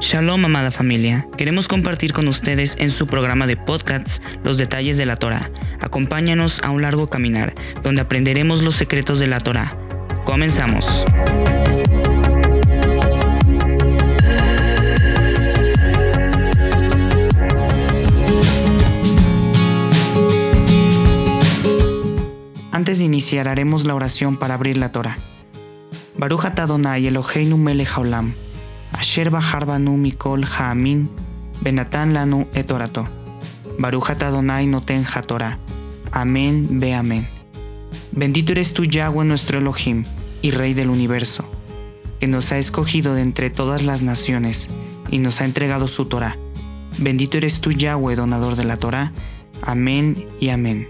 Shalom, amada familia. Queremos compartir con ustedes en su programa de podcasts los detalles de la Torah. Acompáñanos a un largo caminar donde aprenderemos los secretos de la Torah. Comenzamos. Antes de iniciar, haremos la oración para abrir la Torah. Baruch Adonai Eloheinu melech asher bahar mikol haamin, benatan lanu et orato. Baruch Adonai noten hatorah. Amén, ve amén. Bendito eres tú, Yahweh, nuestro Elohim y Rey del universo, que nos ha escogido de entre todas las naciones y nos ha entregado su Torah. Bendito eres tú, Yahweh, donador de la Torah. Amén y amén.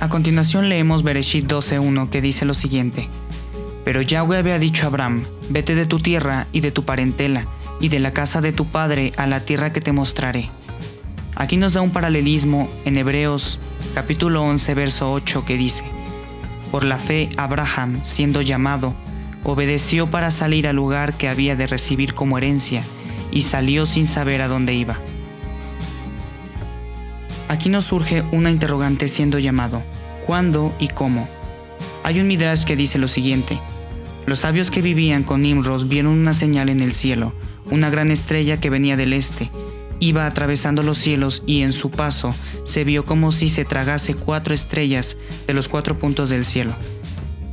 A continuación leemos Bereshit 12.1 que dice lo siguiente. Pero Yahweh había dicho a Abraham, vete de tu tierra y de tu parentela y de la casa de tu padre a la tierra que te mostraré. Aquí nos da un paralelismo en Hebreos capítulo 11 verso 8 que dice, Por la fe Abraham, siendo llamado, obedeció para salir al lugar que había de recibir como herencia y salió sin saber a dónde iba. Aquí nos surge una interrogante siendo llamado, ¿cuándo y cómo? Hay un midrash que dice lo siguiente, los sabios que vivían con Nimrod vieron una señal en el cielo, una gran estrella que venía del este, iba atravesando los cielos y en su paso se vio como si se tragase cuatro estrellas de los cuatro puntos del cielo.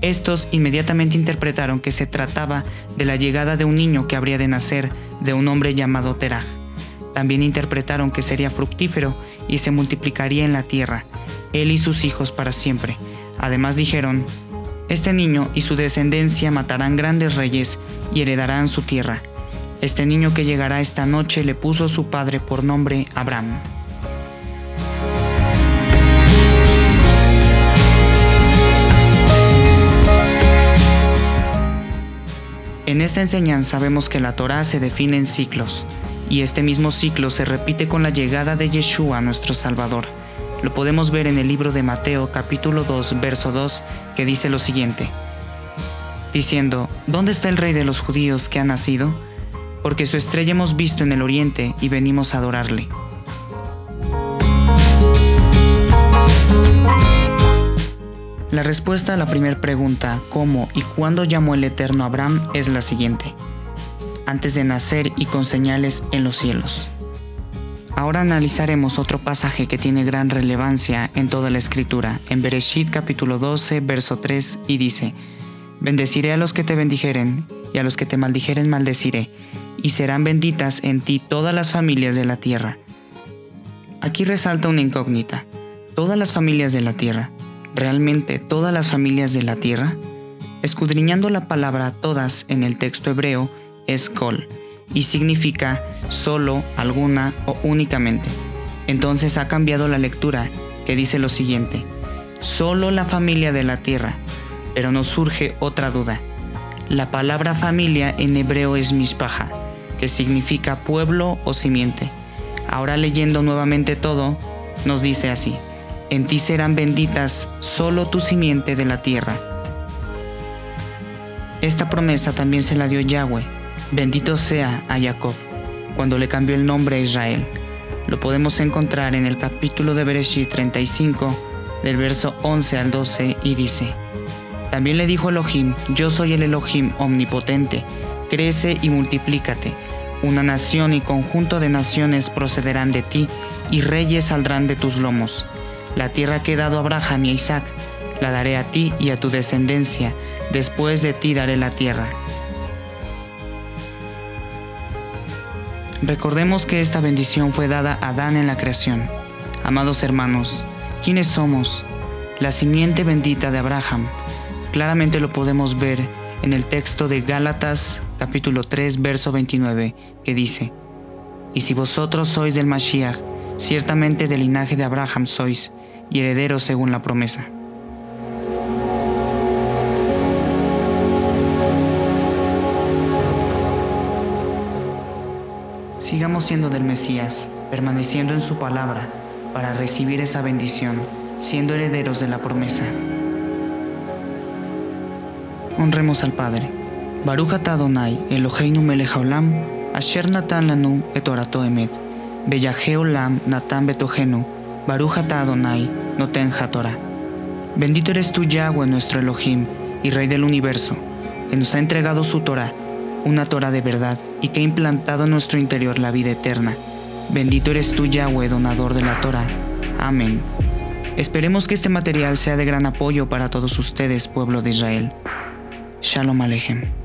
Estos inmediatamente interpretaron que se trataba de la llegada de un niño que habría de nacer de un hombre llamado Teraj. También interpretaron que sería fructífero y se multiplicaría en la tierra, él y sus hijos para siempre. Además dijeron, este niño y su descendencia matarán grandes reyes y heredarán su tierra. Este niño que llegará esta noche le puso su padre por nombre Abraham. En esta enseñanza vemos que la Torá se define en ciclos, y este mismo ciclo se repite con la llegada de Yeshua, nuestro Salvador. Lo podemos ver en el libro de Mateo capítulo 2, verso 2, que dice lo siguiente, diciendo, ¿Dónde está el rey de los judíos que ha nacido? Porque su estrella hemos visto en el oriente y venimos a adorarle. La respuesta a la primera pregunta, ¿cómo y cuándo llamó el Eterno Abraham? es la siguiente. Antes de nacer y con señales en los cielos. Ahora analizaremos otro pasaje que tiene gran relevancia en toda la escritura, en Bereshit capítulo 12, verso 3, y dice, Bendeciré a los que te bendijeren, y a los que te maldijeren maldeciré, y serán benditas en ti todas las familias de la tierra. Aquí resalta una incógnita. ¿Todas las familias de la tierra? ¿Realmente todas las familias de la tierra? Escudriñando la palabra todas en el texto hebreo es kol, y significa solo, alguna o únicamente. Entonces ha cambiado la lectura, que dice lo siguiente, solo la familia de la tierra, pero nos surge otra duda. La palabra familia en hebreo es mishpaha, que significa pueblo o simiente. Ahora leyendo nuevamente todo, nos dice así, en ti serán benditas solo tu simiente de la tierra. Esta promesa también se la dio Yahweh, bendito sea a Jacob, cuando le cambió el nombre a Israel. Lo podemos encontrar en el capítulo de Bereshit 35, del verso 11 al 12, y dice, También le dijo Elohim, yo soy el Elohim omnipotente, crece y multiplícate. Una nación y conjunto de naciones procederán de ti, y reyes saldrán de tus lomos. La tierra que he dado a Abraham y a Isaac, la daré a ti y a tu descendencia, después de ti daré la tierra. Recordemos que esta bendición fue dada a Adán en la creación. Amados hermanos, ¿quiénes somos? La simiente bendita de Abraham. Claramente lo podemos ver en el texto de Gálatas capítulo 3 verso 29 que dice, Y si vosotros sois del Mashiach, ciertamente del linaje de Abraham sois, y herederos según la promesa. Sigamos siendo del Mesías, permaneciendo en su palabra, para recibir esa bendición, siendo herederos de la promesa. Honremos al Padre. Baruch Adonai, Eloheinu melech haolam, Asher Natan Lanu Betorato Emet, Bellajeo Natan Betogenu, Barujata Adonai, Noten Hatorah. Bendito eres tú, Yahweh, nuestro Elohim y Rey del universo, que nos ha entregado su Torah, una Torah de verdad, y que ha implantado en nuestro interior la vida eterna. Bendito eres tú, Yahweh, donador de la Torah. Amén. Esperemos que este material sea de gran apoyo para todos ustedes, pueblo de Israel. Shalom Alejem.